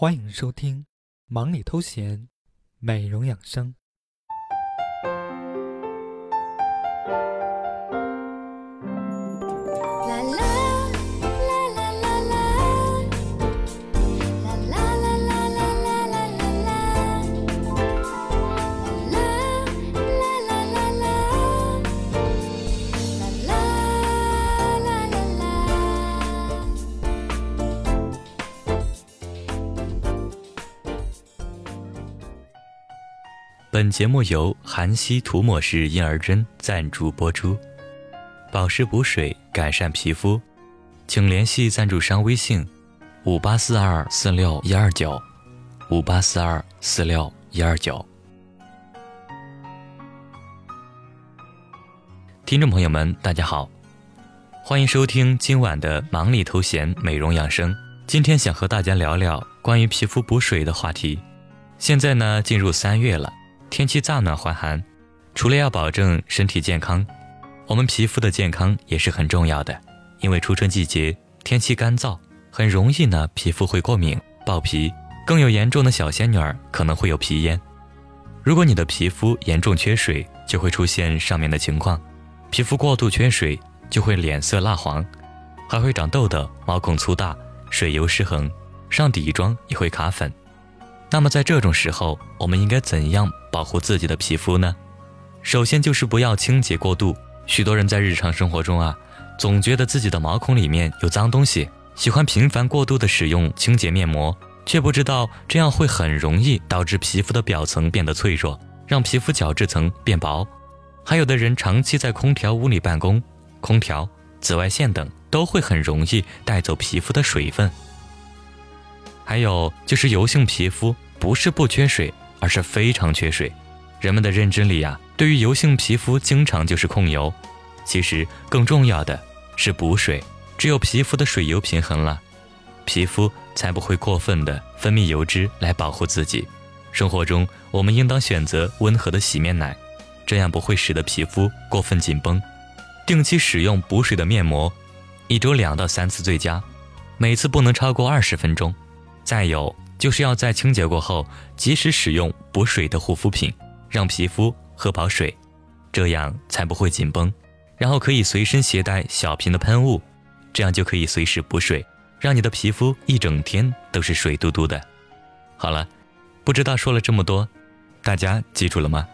欢迎收听《忙里偷闲》，美容养生。本节目由韩熙涂抹式婴儿针赞助播出，保湿补水，改善皮肤，请联系赞助商微信：五八四二四六一二九，五八四二四六一二九。听众朋友们，大家好，欢迎收听今晚的忙里偷闲美容养生。今天想和大家聊聊关于皮肤补水的话题。现在呢，进入三月了。天气乍暖还寒，除了要保证身体健康，我们皮肤的健康也是很重要的。因为初春季节天气干燥，很容易呢皮肤会过敏、爆皮，更有严重的小仙女儿可能会有皮炎。如果你的皮肤严重缺水，就会出现上面的情况。皮肤过度缺水就会脸色蜡黄，还会长痘痘、毛孔粗大、水油失衡，上底妆也会卡粉。那么在这种时候，我们应该怎样保护自己的皮肤呢？首先就是不要清洁过度。许多人在日常生活中啊，总觉得自己的毛孔里面有脏东西，喜欢频繁过度的使用清洁面膜，却不知道这样会很容易导致皮肤的表层变得脆弱，让皮肤角质层变薄。还有的人长期在空调屋里办公，空调、紫外线等都会很容易带走皮肤的水分。还有就是油性皮肤不是不缺水，而是非常缺水。人们的认知里啊，对于油性皮肤经常就是控油。其实更重要的是补水。只有皮肤的水油平衡了，皮肤才不会过分的分泌油脂来保护自己。生活中我们应当选择温和的洗面奶，这样不会使得皮肤过分紧绷。定期使用补水的面膜，一周两到三次最佳，每次不能超过二十分钟。再有就是要在清洁过后及时使用补水的护肤品，让皮肤喝饱水，这样才不会紧绷。然后可以随身携带小瓶的喷雾，这样就可以随时补水，让你的皮肤一整天都是水嘟嘟的。好了，不知道说了这么多，大家记住了吗？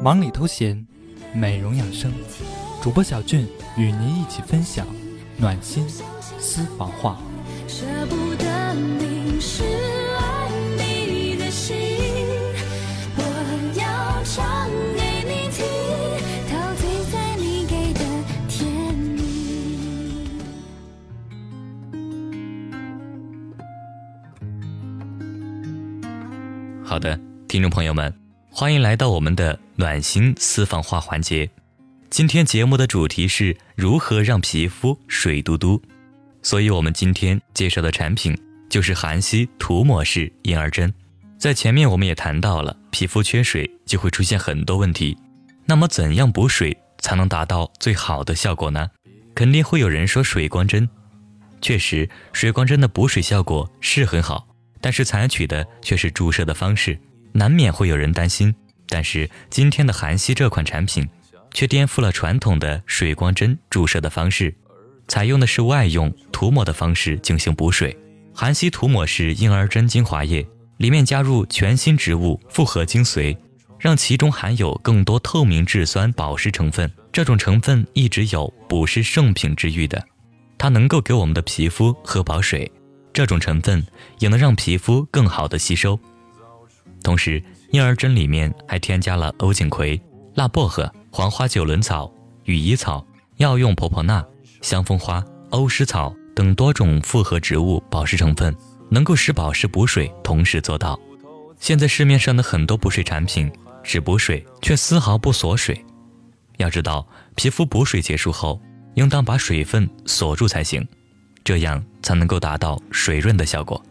忙里偷闲，美容养生，主播小俊与您一起分享暖心私房话。舍不得你是爱你的心，我要唱给你听，陶醉在你给的甜蜜好的，听众朋友们。欢迎来到我们的暖心私房话环节。今天节目的主题是如何让皮肤水嘟嘟，所以我们今天介绍的产品就是韩熙涂抹式婴儿针。在前面我们也谈到了，皮肤缺水就会出现很多问题。那么怎样补水才能达到最好的效果呢？肯定会有人说水光针。确实，水光针的补水效果是很好，但是采取的却是注射的方式。难免会有人担心，但是今天的韩熙这款产品却颠覆了传统的水光针注射的方式，采用的是外用涂抹的方式进行补水。韩熙涂抹式婴儿针精华液里面加入全新植物复合精髓，让其中含有更多透明质酸保湿成分。这种成分一直有补湿圣品之誉的，它能够给我们的皮肤喝饱水，这种成分也能让皮肤更好的吸收。同时，婴儿针里面还添加了欧锦葵、辣薄荷、黄花九轮草、羽衣草、药用婆婆纳、香蜂花、欧诗草等多种复合植物保湿成分，能够使保湿补水同时做到。现在市面上的很多补水产品只补水，却丝毫不锁水。要知道，皮肤补水结束后，应当把水分锁住才行，这样才能够达到水润的效果。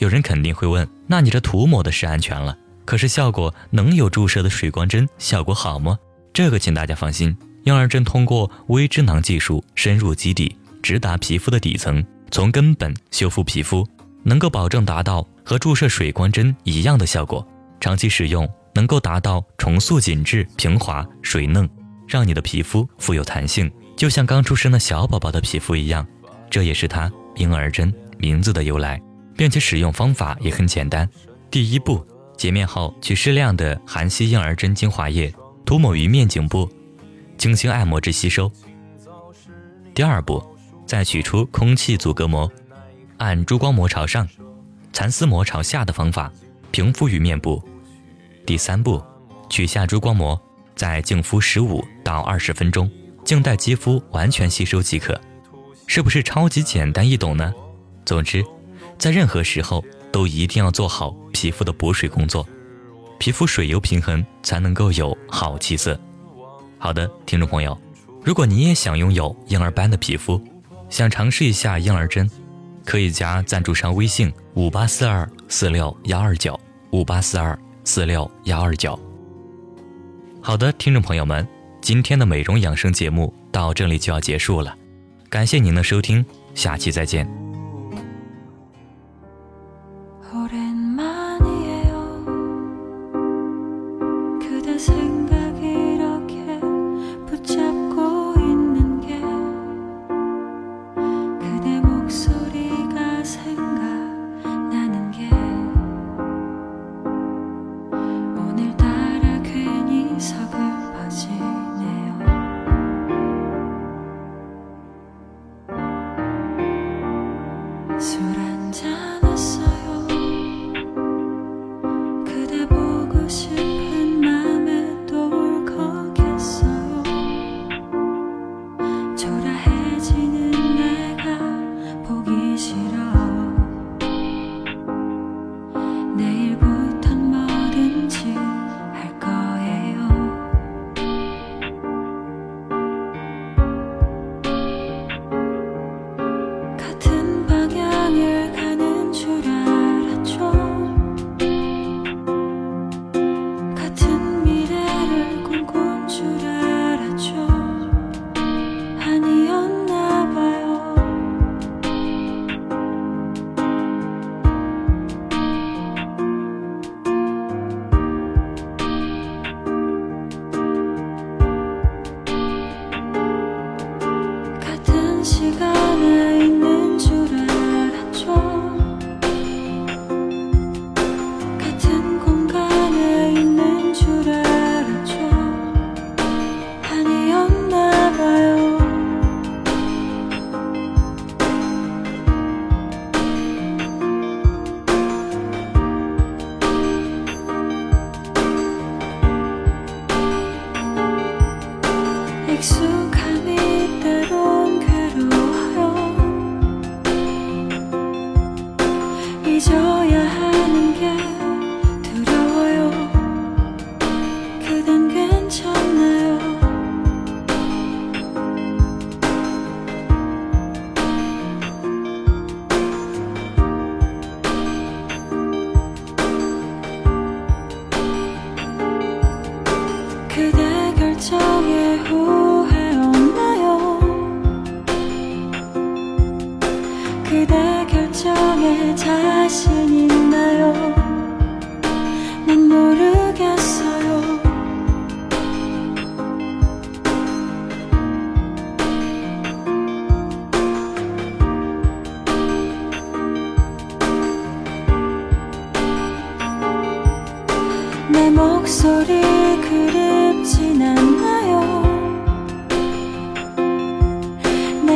有人肯定会问：那你这涂抹的是安全了，可是效果能有注射的水光针效果好吗？这个请大家放心，婴儿针通过微脂囊技术深入基底，直达皮肤的底层，从根本修复皮肤，能够保证达到和注射水光针一样的效果。长期使用能够达到重塑紧致、平滑、水嫩，让你的皮肤富有弹性，就像刚出生的小宝宝的皮肤一样。这也是它婴儿针名字的由来，并且使用方法也很简单。第一步。洁面后，取适量的含硒婴儿针精华液涂抹于面颈部，轻轻按摩至吸收。第二步，再取出空气阻隔膜，按珠光膜朝上、蚕丝膜朝下的方法平敷于面部。第三步，取下珠光膜，再静敷十五到二十分钟，静待肌肤完全吸收即可。是不是超级简单易懂呢？总之，在任何时候。都一定要做好皮肤的补水工作，皮肤水油平衡才能够有好气色。好的，听众朋友，如果你也想拥有婴儿般的皮肤，想尝试一下婴儿针，可以加赞助商微信五八四二四六幺二九五八四二四六幺二九。好的，听众朋友们，今天的美容养生节目到这里就要结束了，感谢您的收听，下期再见。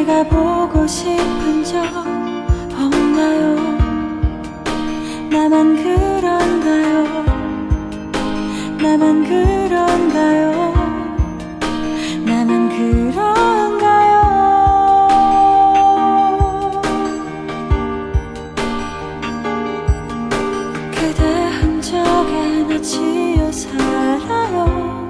내가 보고 싶은 적 없나요? 나만 그런가요? 나만 그런가요? 나만 그런가요? 그대 흔적에 나 지어 살아요.